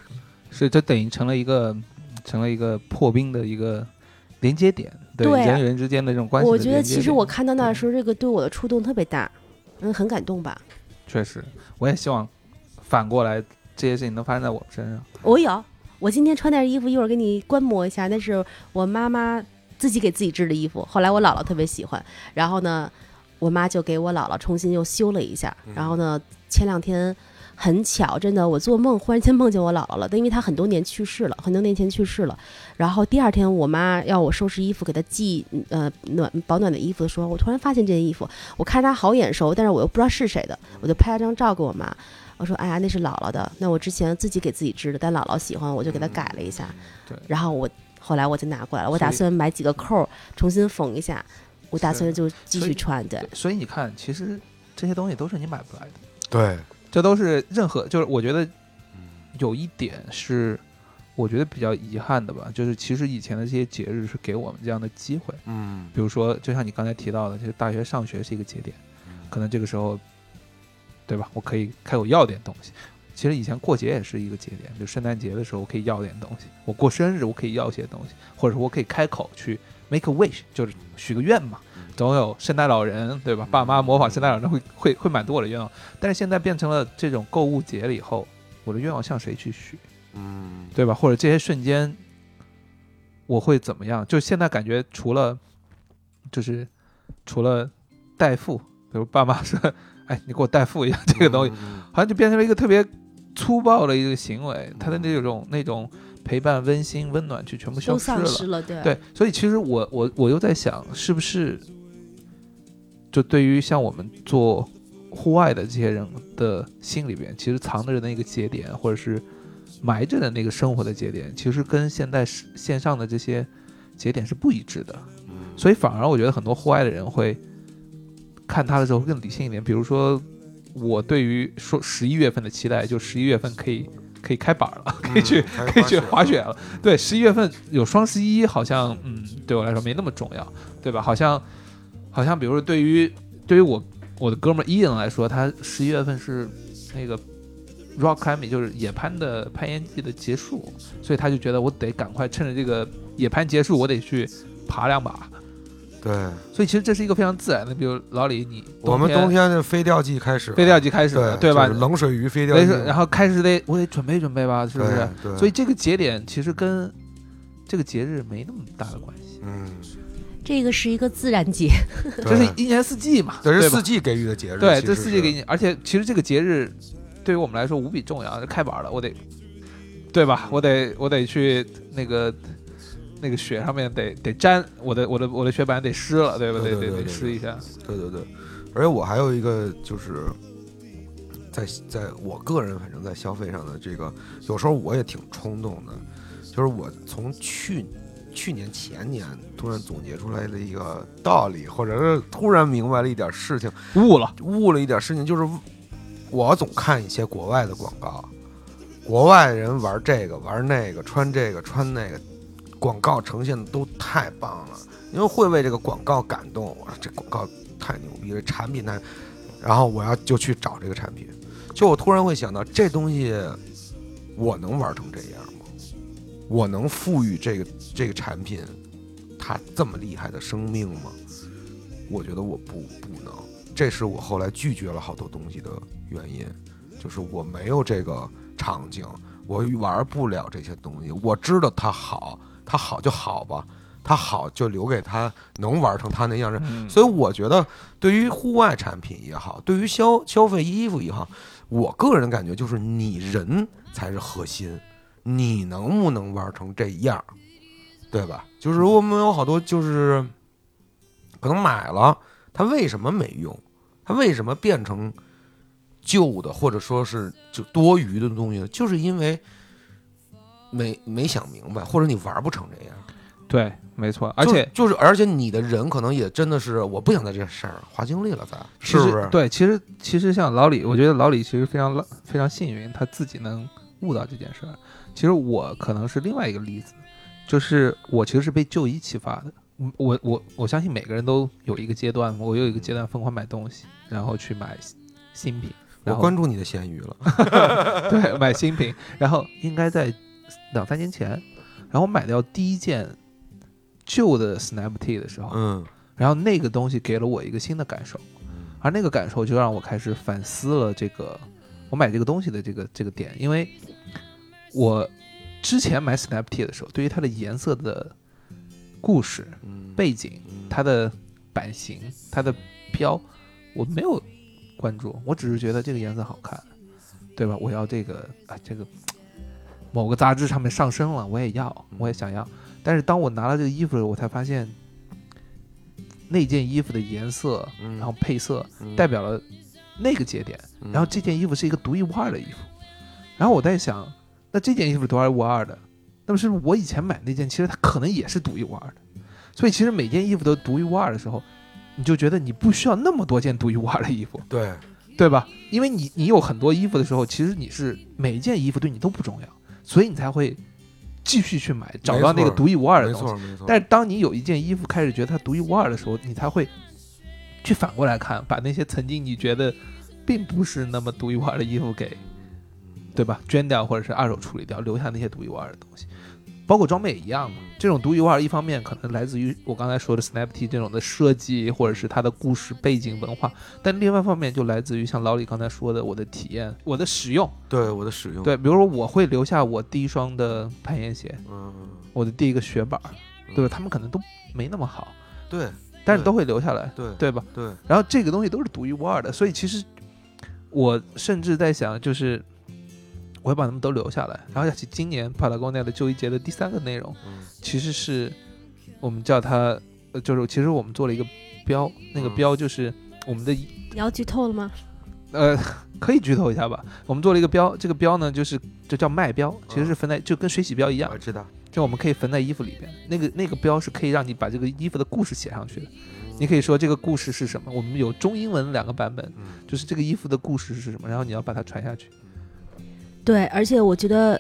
是这等于成了一个成了一个破冰的一个连接点，对人与人之间的这种关系我。觉得其实我看到那的时候，这个对我的触动特别大，嗯，很感动吧。确实，我也希望反过来这些事情能发生在我们身上。我有，我今天穿件衣服，一会儿给你观摩一下，那是我妈妈自己给自己织的衣服，后来我姥姥特别喜欢，然后呢，我妈就给我姥姥重新又修了一下，然后呢，前两天。很巧，真的，我做梦忽然间梦见我姥姥了，但因为她很多年去世了，很多年前去世了。然后第二天，我妈要我收拾衣服给她寄呃暖保暖的衣服的时候，我突然发现这件衣服，我看着它好眼熟，但是我又不知道是谁的，我就拍了张照给我妈，我说：“哎呀，那是姥姥的，那我之前自己给自己织的，但姥姥喜欢，我就给她改了一下。对。然后我后来我就拿过来了，我打算买几个扣儿重新缝一下，我打算就继续穿。对，对，所以你看，其实这些东西都是你买不来的，对，这都是任何就是我觉得有一点是我觉得比较遗憾的吧，就是其实以前的这些节日是给我们这样的机会，嗯，比如说就像你刚才提到的，就是大学上学是一个节点，可能这个时候，对吧？我可以开口要点东西。其实以前过节也是一个节点，就圣诞节的时候我可以要点东西，我过生日我可以要些东西，或者说我可以开口去 make a wish，就是许个愿嘛。总有圣诞老人，对吧？爸妈模仿圣诞老人会会会满足我的愿望。但是现在变成了这种购物节了以后，我的愿望向谁去许，嗯，对吧？或者这些瞬间我会怎么样？就现在感觉除了就是除了代付，比如爸妈说，哎，你给我代付一下 这个东西，嗯，好像就变成了一个特别粗暴的一个行为，他的那种那种陪伴、温馨、温暖就全部消失了。失了。对对，所以其实我我我又在想，是不是就对于像我们做户外的这些人的心里边，其实藏着的那个节点，或者是埋着的那个生活的节点，其实跟现在是线上的这些节点是不一致的。嗯所以反而我觉得很多户外的人会看他的时候会更理性一点。比如说，我对于说十一月份的期待，就十一月份可以可以开板了，可以去、嗯可以去滑雪了。对，十一月份有双十一，好像嗯对我来说没那么重要，对吧？好像好像比如说对于对于我我的哥们儿伊恩来说，他十一月份是那个 rock climbing 就是野攀的攀岩季的结束，所以他就觉得我得赶快趁着这个野攀结束，我得去爬两把。对，所以其实这是一个非常自然的，比如老李你我们冬天的飞钓季开始了，飞钓季开始了，对吧？就是冷水鱼飞钓季，没事，然后开始得我得准备准备吧，是不是？对？对，所以这个节点其实跟这个节日没那么大的关系，嗯，这个是一个自然节，这是一年四季嘛，这是四季给予的节日，对，这四季给你，而且其实这个节日对于我们来说无比重要，开板了，我得，对吧？我得我得去那个那个雪上面得得粘，我的我的我的雪板得湿了，对吧？得得得对对对对湿一下。对对对，而且我还有一个就是在在我个人反正在消费上的这个，有时候我也挺冲动的，就是我从去去年前年突然总结出来的一个道理，或者是突然明白了一点事情，悟了，悟了一点事情，就是我总看一些国外的广告，国外人玩这个玩那个，穿这个穿那个，广告呈现的都太棒了，因为会为这个广告感动。我说这广告太牛逼了，产品太，然后我要就去找这个产品，就我突然会想到，这东西我能玩成这样吗？我能赋予这个这个产品它这么厉害的生命吗？我觉得我不不能。这是我后来拒绝了好多东西的原因，就是我没有这个场景，我玩不了这些东西。我知道它好，它好就好吧，他好就留给他能玩成他那样式。嗯所以我觉得，对于户外产品也好，对于消消费衣服也好，我个人感觉就是你人才是核心，你能不能玩成这样，对吧？就是我们有好多就是可能买了，它为什么没用？它为什么变成旧的，或者说是就多余的东西呢？就是因为没没想明白，或者你玩不成这样。对，没错，而且就就是，而且你的人可能也真的是，我不想在这事儿花精力了，咱是不是？对，其实其实像老李，我觉得老李其实非常浪非常幸运，他自己能悟到这件事儿。其实我可能是另外一个例子，就是我其实是被就医启发的。我我我我相信每个人都有一个阶段，我有一个阶段疯狂买东西，然后去买新品，我关注你的闲鱼了。对买新品，然后应该在两三年前，然后我买掉第一件旧的 Snap T 的时候，嗯然后那个东西给了我一个新的感受。而那个感受就让我开始反思了这个我买这个东西的这个这个点，因为我之前买 Snap T 的时候，对于它的颜色的故事、嗯，背景、嗯它的版型、它的标，我没有关注，我只是觉得这个颜色好看，对吧？我要这个啊，这个某个杂志上面上升了，我也要，我也想要。但是当我拿了这个衣服的时候，我才发现那件衣服的颜色，嗯然后配色嗯代表了那个节点，嗯然后这件衣服是一个独一无二的衣服。然后我在想，那这件衣服是独一无二的，那么是不是我以前买那件，其实它可能也是独一无二的？所以其实每件衣服都独一无二的时候，你就觉得你不需要那么多件独一无二的衣服，对，对吧？因为你你有很多衣服的时候，其实你是每一件衣服对你都不重要，所以你才会继续去买，找到那个独一无二的东西。但是当你有一件衣服开始觉得它独一无二的时候，你才会去反过来看，把那些曾经你觉得并不是那么独一无二的衣服给，对吧？捐掉或者是二手处理掉，留下那些独一无二的东西。包括装备也一样嘛，这种独一无二，一方面可能来自于我刚才说的 Snap T 这种的设计，或者是它的故事背景文化，但另外一方面就来自于像老李刚才说的，我的体验，我的使用。对我的使用，，对，比如说我会留下我第一双的攀岩鞋，嗯，我的第一个雪板，对吧？嗯他们可能都没那么好，对对但是都会留下来，对对吧？对，然后这个东西都是独一无二的，所以其实我甚至在想，就是我会把他们都留下来。然后其今年帕拉贡奈的旧衣节的第三个内容，嗯其实是我们叫它，呃，就是其实我们做了一个标，那个嗯标就是我们的你要剧透了吗？呃，可以剧透一下吧。我们做了一个标，这个标呢就是就叫卖标，其实是分在就跟水洗标一样我，知道，就我们可以缝在衣服里边。那个那个标是可以让你把这个衣服的故事写上去的。你可以说这个故事是什么？我们有中英文两个版本，嗯就是这个衣服的故事是什么，然后你要把它传下去。对，而且我觉得，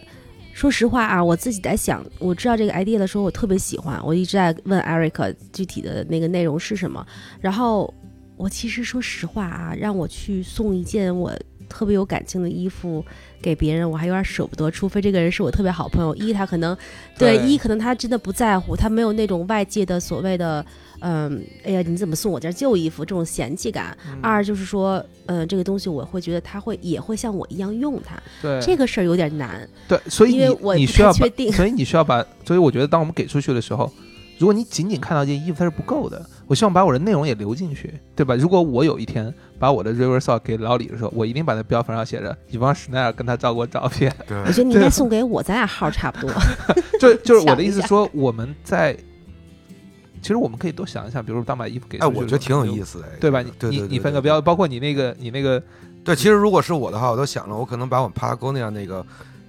说实话啊，我自己在想，我知道这个 idea 的时候，我特别喜欢，我一直在问 Eric 具体的那个内容是什么。然后我其实说实话啊，让我去送一件我特别有感情的衣服给别人，我还有点舍不得，除非这个人是我特别好朋友。一，他可能对对一，可能他真的不在乎，他没有那种外界的所谓的，嗯，哎呀，你怎么送我件旧衣服这种嫌弃感。嗯二就是说，嗯，这个东西我会觉得他会也会像我一样用它，对这个事儿有点难。对，所以因为你我你需要确定所以你需要把，所以我觉得当我们给出去的时候，如果你仅仅看到一件衣服它是不够的，我希望把我的内容也留进去，对吧？如果我有一天把我的 River Sock 给老李的时候，我一定把那标牌上写着以方史奈尔跟他照过照片，对我觉得你应该送给我，咱俩号差不多。就就是我的意思说，我们在其实我们可以多想一想，比如说当把衣服给哎，我觉得挺有意思，的，对吧？你对对对对你分个标，包括你那个你那个对，其实如果是我的话，我都想了，我可能把我帕拉沟那样那个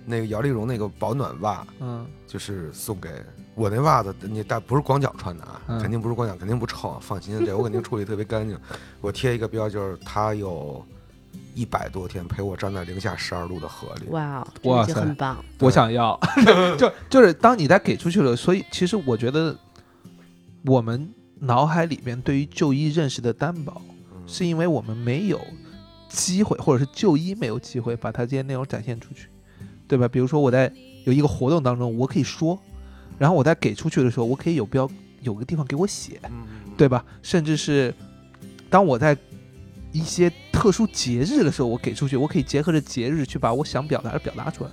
那个摇粒绒那个保暖袜，嗯就是送给我那袜子，你但不是光脚穿的啊，嗯肯定不是光脚，肯定不臭，放心，这我肯定处理特别干净。我贴一个标，就是它有一百多天陪我站在零下十二度的河里。哇哦，哇塞这个就很棒。我想要，就就是当你在给出去了，所以其实我觉得我们脑海里边对于就医认识的担保，嗯是因为我们没有机会，或者是就医没有机会把它这些内容展现出去，对吧？比如说我在有一个活动当中，我可以说，然后我在给出去的时候，我可以有标有个地方给我写，嗯，对吧？甚至是当我在一些特殊节日的时候，我给出去，我可以结合着节日去把我想表达的表达出来。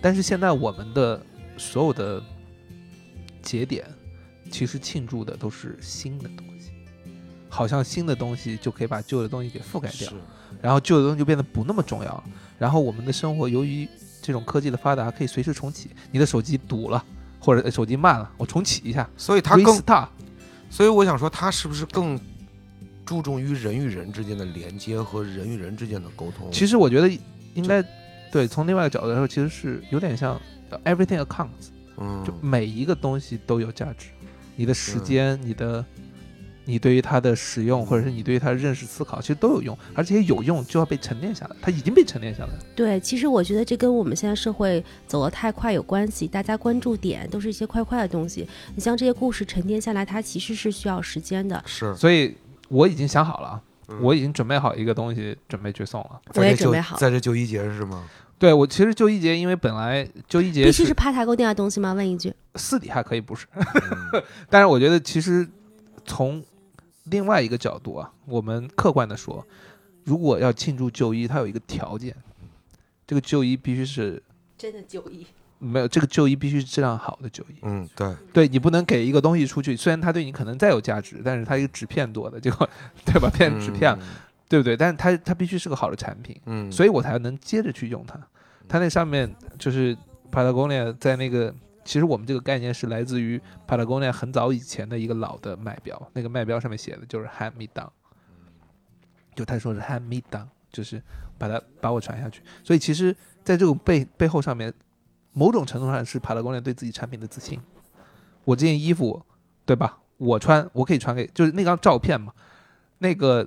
但是现在我们的所有的节点，其实庆祝的都是新的东西，好像新的东西就可以把旧的东西给覆盖掉，然后旧的东西就变得不那么重要了。然后我们的生活由于这种科技的发达，可以随时重启。你的手机堵了，或者呃手机慢了，我重启一下所以它更，，restart。所以我想说，它是不是更注重于人与人之间的连接和人与人之间的沟通？其实我觉得应该对，从另外一个角度来说，其实是有点像呃 everything accounts，嗯，就每一个东西都有价值。你的时间，你的你对于它的使用，或者是你对于它的认识思考，其实都有用，而且有用就要被沉淀下来，它已经被沉淀下来了。对，其实我觉得这跟我们现在社会走得太快有关系，大家关注点都是一些快快的东西。你像这些故事沉淀下来，它其实是需要时间的。是，所以我已经想好了我已经准备好一个东西，准备去送了。我也准备好在这就一节是吗？对我其实就一节，因为本来就一节必须是拍台沟那样东西吗？问一句。私底下可以不是，嗯 但是我觉得其实从另外一个角度啊，我们客观的说，如果要庆祝就医，它有一个条件，这个就医必须是真的就医。没有这个就医必须是质量好的就医。嗯，对，对你不能给一个东西出去，虽然它对你可能再有价值，但是它一个纸片多的，结果 对吧，变成纸片了，对不对？但是它它必须是个好的产品，嗯，嗯，所以我才能接着去用它。它那上面就是 Patagonia 在那个，其实我们这个概念是来自于 Patagonia 很早以前的一个老的卖标，那个卖标上面写的就是 Hand me down，就他说是 Hand me down，就是把它把我传下去。所以其实在这种背背后上面，某种程度上是 Patagonia 对自己产品的自信。我这件衣服，对吧？我穿，我可以传给，就是那张照片嘛，那个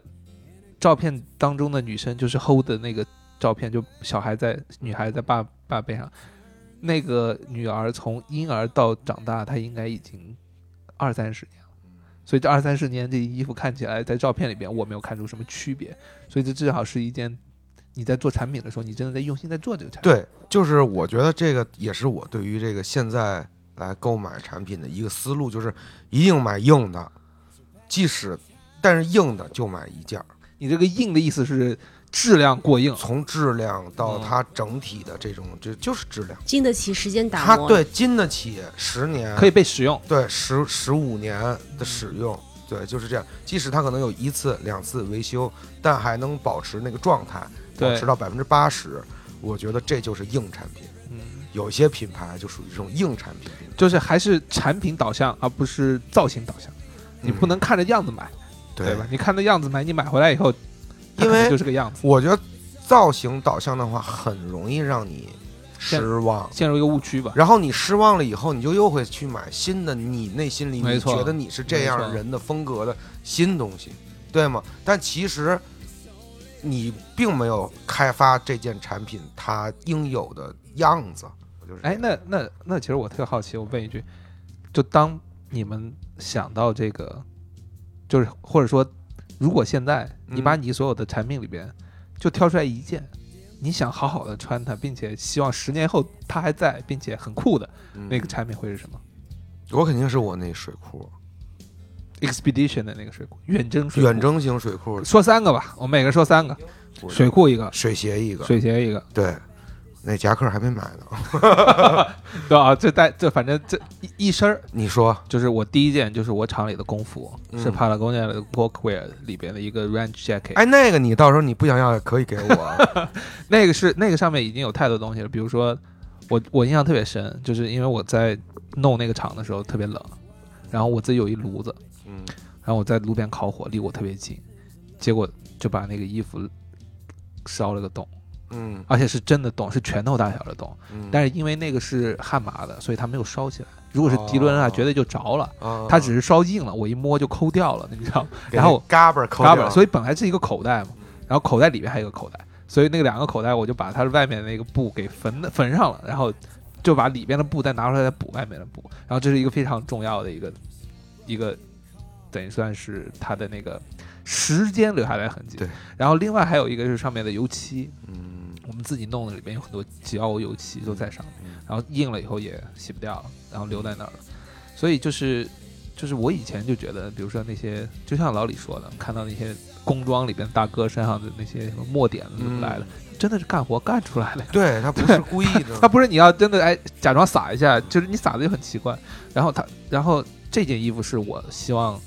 照片当中的女生就是 hold 的那个照片，就小孩在女孩在爸爸背上，那个女儿从婴儿到长大，她应该已经二三十年了，所以这二三十年这衣服看起来在照片里边我没有看出什么区别，所以这至少是一件你在做产品的时候，你真的在用心在做这个产品。对，就是我觉得这个也是我对于这个现在来购买产品的一个思路，就是一定买硬的，即使但是硬的就买一件儿，你这个硬的意思是质量过硬，从质量到嗯它整体的这种，这就是质量。经得起时间打磨。它对经得起十年，可以被使用。对十十五年的使用，对，就是这样。即使它可能有一次两次维修，但还能保持那个状态，保持到百分之八十，我觉得这就是硬产品。嗯，有些品牌就属于这种硬产品就是还是产品导向，而不是造型导向。你不能看着样子买，嗯对对吧？？你看着样子买，你买回来以后，它 因为就是个样子，我觉得造型导向的话，很容易让你失望。陷入一个误区吧。然后你失望了以后，你就又会去买新的，你内心里你没错觉得你是这样人的风格的新东西，对吗？但其实你并没有开发这件产品它应有的样子。我就是这哎，那那那，其实我特好奇，我问一句，就当你们想到这个，就是或者说，如果现在你把嗯。你所有的产品里边就挑出来一件，你想好好的穿它，并且希望十年后它还在，并且很酷的嗯。那个产品会是什么？我肯定是我那水库，？Expedition 的那个水库，远征水库。远征型水库，说三个吧，我们每个说三个，水库一个，水鞋一个，水鞋一个，对，那夹克还没买呢。对啊，这带这反正这一一身儿你说，就是我第一件就是我厂里的工服，嗯是 Patagonia 的 Workwear 里边的一个 Ranch Jacket，哎，那个你到时候你不想要也可以给我。那个是那个上面已经有太多东西了，比如说我我印象特别深，就是因为我在弄那个厂的时候特别冷，然后我自己有一炉子，嗯，然后我在路边烤火，离我特别近，结果就把那个衣服烧了个洞，嗯而且是真的洞，是拳头大小的洞，嗯，但是因为那个是悍马的，所以它没有烧起来。如果是涤纶啊，哦绝对就着了。啊它只是烧硬了，我一摸就抠掉了，你知道吗？然后嘎巴儿抠嘎掉巴，所以本来是一个口袋嘛，然后口袋里面还有一个口袋，所以那个两个口袋我就把它外面那个布给缝的缝上了，然后就把里边的布再拿出来再补外面的布，然后这是一个非常重要的一个一个等于算是它的那个时间留下来的痕迹。对，然后另外还有一个是上面的油漆，嗯我们自己弄的，里面有很多胶油漆都在上面，嗯然后印了以后也洗不掉了，然后留在那儿了。所以就是就是我以前就觉得，比如说那些，就像老李说的，看到那些工装里边大哥身上的那些什么墨点子怎么来的，真的是干活干出来的呀。对他不是故意的，他不是你要真的哎假装撒一下，就是你撒的就很奇怪。然后他，然后这件衣服是我希望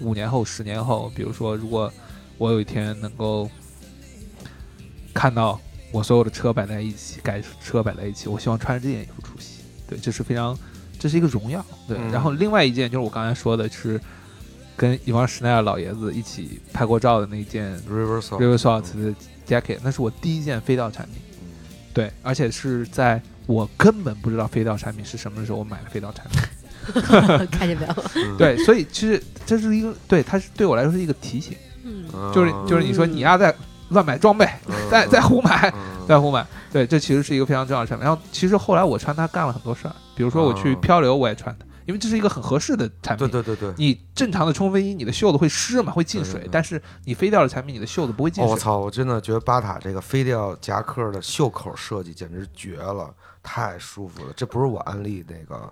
五年后、十年后，比如说如果我有一天能够看到我所有的车摆在一起，改车摆在一起，我希望穿着这件衣服出席。对，这是非常，这是一个荣耀。对，嗯然后另外一件就是我刚才说的是跟伊万施奈尔老爷子一起拍过照的那件 River Salt River Salt 的 jacket，那是我第一件飞钓产品。对，而且是在我根本不知道飞钓产品是什么的时候，我买了飞钓产品。看见没有？嗯，对，所以其实这是一个对，它是对我来说是一个提醒，嗯，嗯就是就是你说你要在乱买装备，在在胡买，嗯 在胡买，对，这其实是一个非常重要的产品。然后其实后来我穿它干了很多事儿，比如说我去哦漂流我也穿它，因为这是一个很合适的产品对。对对对，你正常的冲锋衣，你的袖子会湿嘛，会进水但是你飞钓的产品，你的袖子不会进水。哦我操！我真的觉得巴塔这个飞钓夹克的袖口设计简直绝了，太舒服了。这不是我安利那个，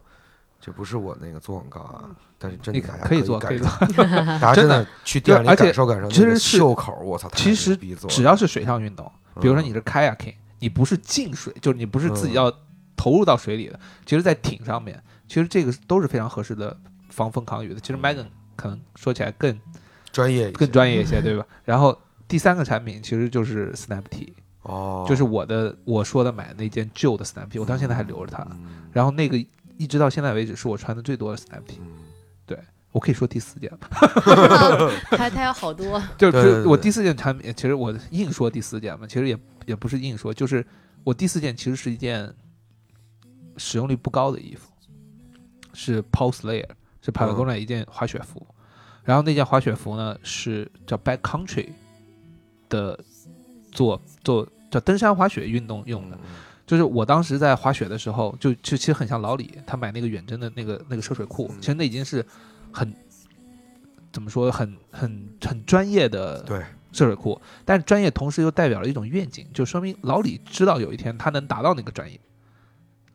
这不是我那个做广告啊，但是真的大家可以做，可以做。大家真的去店里感受感受其实是袖口，我操！其实只要是水上运动，比如说嗯你是 kayaking，你不是进水，就是你不是自己嗯要投入到水里的，其实，在艇上面，其实这个都是非常合适的防风抗雨的。其实 Megan 可能说起来更专业更专业一些，对吧？然后第三个产品其实就是 Snap T，哦，就是我的我说的买的那件旧的 Snap T，我到现在还留着它。嗯然后那个一直到现在为止是我穿的最多的 Snap T，嗯我可以说第四件吧，它它有好多，就对对对。是我第四件产品，其实我硬说第四件嘛，其实也也不是硬说，就是我第四件其实是一件使用率不高的衣服，是 Paul Slayer，是 Patagonia 一件滑雪服，然后那件滑雪服呢是叫 Backcountry 的做做叫登山滑雪运动用的，就是我当时在滑雪的时候，就就其实很像老李，他买那个远征的那个那个涉水裤，嗯其实那已经是很怎么说，很很很专业的对，涉水裤，但是专业同时又代表了一种愿景，就说明老李知道有一天他能达到那个专业，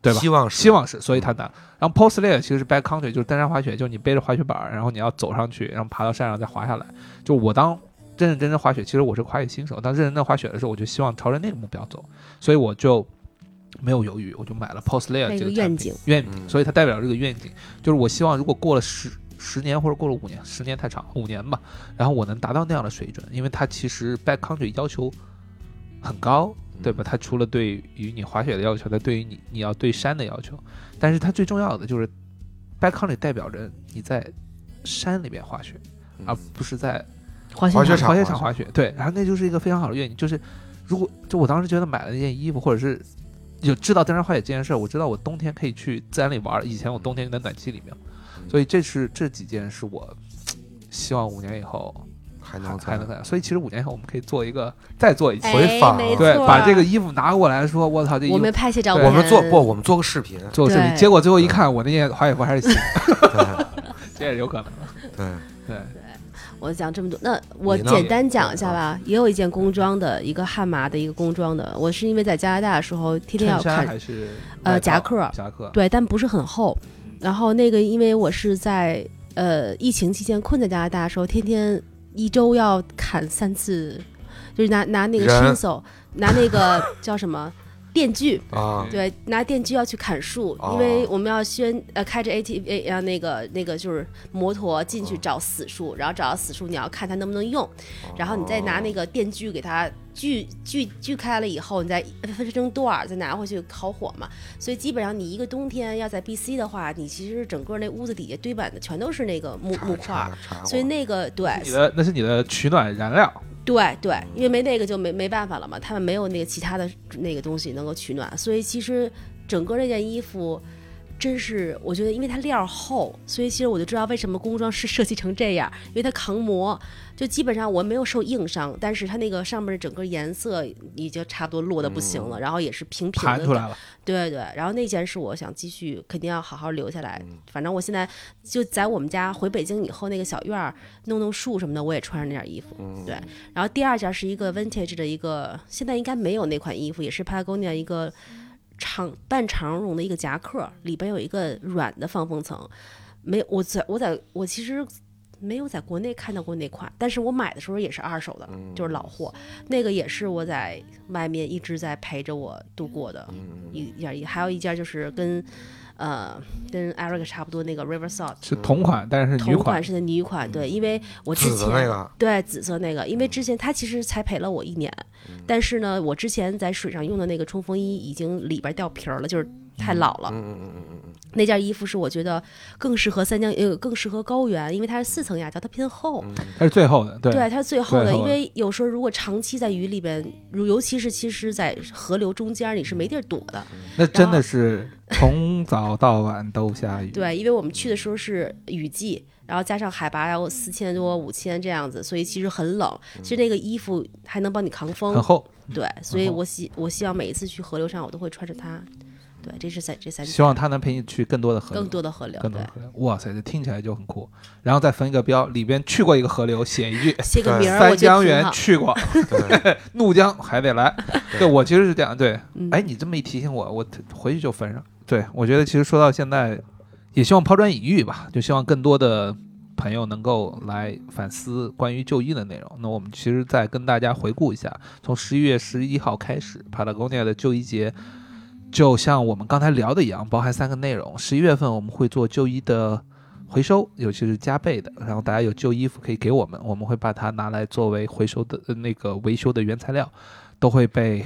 对吧？希望是希望是，所以他拿。然后 Post Layer 其实是 backcountry，就是登山滑雪，就是你背着滑雪板，然后你要走上去，然后爬到山上再滑下来。就我当认认真真滑雪，其实我是个滑雪新手，当认认真滑雪的时候，我就希望朝着那个目标走，所以我就没有犹豫，我就买了 Post Layer 这个产品愿景，愿景，嗯。所以它代表这个愿景，就是我希望如果过了十十年或者过了五年，十年太长，五年吧，然后我能达到那样的水准，因为它其实 backcountry 要求很高，对吧？它除了对于你滑雪的要求，它对于你你要对山的要求，但是它最重要的就是 backcountry 代表着你在山里面滑雪，嗯。而不是在滑滑雪场滑雪场滑雪场滑雪。对，然后那就是一个非常好的愿景，就是如果就我当时觉得买了那件衣服，或者是有知道登山滑雪这件事儿，我知道我冬天可以去自然里玩儿。以前我冬天就在暖气里面，所以这是这几件是我希望五年以后还还能还能再。所以其实五年以后我们可以做一个再做一期，回访对，把这个衣服拿过来说，我操，这衣服我们拍些照片，我们做不，我们做个视频，做个视频，结果最后一看，我那件滑雪服还是新这也是有可能的。对，对，我讲这么多，那我简单讲一下吧。也有一件工装的，一个悍马的一个工装的。我是因为在加拿大的时候，天天要看还是呃夹克夹克，对，但不是很厚。然后那个，因为我是在呃疫情期间困在加拿大的时候，天天一周要砍三次，就是拿拿那个人 chisel，拿那个叫什么电锯，啊，对，拿电锯要去砍树，哦。因为我们要先呃开着 ATV 啊那个那个就是摩托进哦去找死树，然后找到死树你要看它能不能用，然后你再拿那个电锯给它锯锯锯开了以后，你再分成段儿，再拿回去烤火嘛。所以基本上你一个冬天要在 BC 的话，你其实整个那屋子底下堆满的全都是那个木木块儿，所以那个对。你的那是你的取暖燃料，对对，因为没那个就没没办法了嘛，他们没有那个其他的那个东西能够取暖，所以其实整个这件衣服真是，我觉得因为它料儿厚，所以其实我就知道为什么工装是设计成这样，因为它抗磨，就基本上我没有受硬伤，但是它那个上面的整个颜色已经差不多落的不行了，然后也是平平的弹出来了。对对，然后那件是我想继续，肯定要好好留下来。反正我现在就在我们家回北京以后，那个小院儿弄弄树什么的，我也穿上那件衣服。对，然后第二件是一个 vintage 的一个，现在应该没有那款衣服，也是 Patagonia 一个长半长绒的一个夹克，里边有一个软的防风层。没有，我在我在我其实。没有在国内看到过那款，但是我买的时候也是二手的，就是老货。那个也是我在外面一直在陪着我度过的一一件衣，还有一件就是跟呃跟 Eric 差不多那个 River Salt 是同款，但是是女款，同款。式的女款，对，因为我之前那个，对紫色那个，因为之前它其实才陪了我一年，但是呢，我之前在水上用的那个冲锋衣已经里边掉皮儿了，就是太老了。嗯嗯嗯嗯嗯那件衣服是我觉得更适合三江，呃，更适合高原，因为它是四层压胶，它偏厚。它是最厚的，对，对，它是最厚的，因为有时候如果长期在雨里边，如尤其是其实，在河流中间，你是没地儿躲的。那真的是从早到晚都下雨。对，因为我们去的时候是雨季，然后加上海拔有四千多、五千这样子，所以其实很冷。其实那个衣服还能帮你抗很风。厚，对，所以我希我希望每一次去河流上，我都会穿着它。对，这是三这三希望他能陪你去更多的河流更。多的河流。更多的，河流，哇塞，这听起来就很酷。然后再分一个标，里边去过一个河流，写一句对 写个名儿，三江源。去过，对，怒江还得来。对我其实是这样，对，嗯哎，你这么一提醒我，我回去就分上。对我觉得其实说到现在，也希望抛砖引玉吧，就希望更多的朋友能够来反思关于就医的内容。那我们其实再跟大家回顾一下，从十一月十一号开始，Patagonia 的就医节。就像我们刚才聊的一样，包含三个内容。十一月份我们会做旧衣的回收，尤其是加倍的，然后大家有旧衣服可以给我们，我们会把它拿来作为回收的、那个维修的原材料，都会被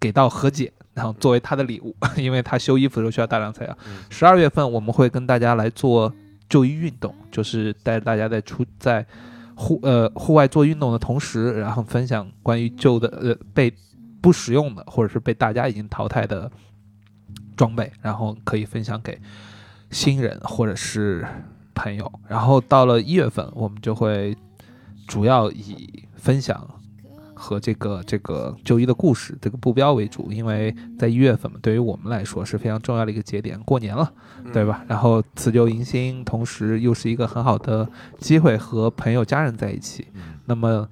给到何姐，然后作为她的礼物，因为她修衣服的时候需要大量材料。十二月份我们会跟大家来做旧衣运动，就是带着大家在出在户呃户外做运动的同时，然后分享关于旧的呃被不使用的或者是被大家已经淘汰的装备，然后可以分享给新人或者是朋友。然后到了一月份，我们就会主要以分享和这个这个就医的故事这个目标为主，因为在一月份嘛，对于我们来说是非常重要的一个节点，过年了，对吧？然后辞旧迎新，同时又是一个很好的机会和朋友家人在一起。那么。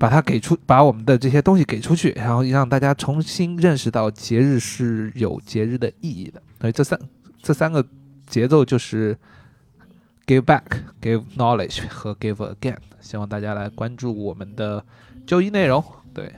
把它给出，把我们的这些东西给出去，然后让大家重新认识到节日是有节日的意义的。所以这三这三个节奏就是 give back、give knowledge 和 give again。希望大家来关注我们的周一内容。对，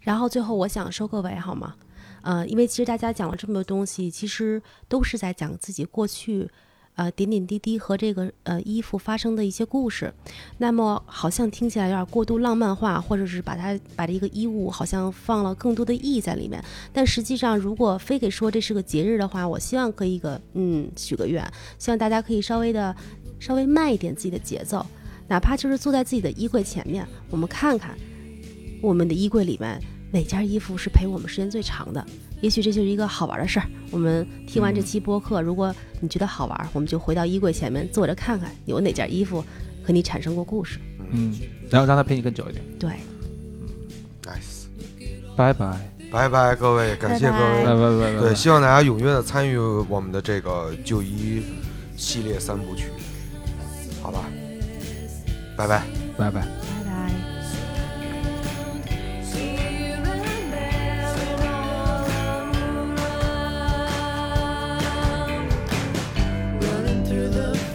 然后最后我想收个尾好吗？呃，因为其实大家讲了这么多东西，其实都是在讲自己过去。呃，点点滴滴和这个呃衣服发生的一些故事，那么好像听起来有点过度浪漫化，或者是把它把这个衣物好像放了更多的意义在里面。但实际上，如果非给说这是个节日的话，我希望可以个嗯许个愿，希望大家可以稍微的稍微慢一点自己的节奏，哪怕就是坐在自己的衣柜前面，我们看看我们的衣柜里面哪件衣服是陪我们时间最长的。也许这就是一个好玩的事儿。我们听完这期播客，如果你觉得好玩，我们就回到衣柜前面坐着看看，有哪件衣服和你产生过故事。嗯，然后让它陪你更久一点。对，nice，拜拜，拜拜各位，感谢各位拜。拜拜拜。对，希望大家踊跃的参与我们的这个就医系列三部曲，好吧？拜拜。拜拜。love.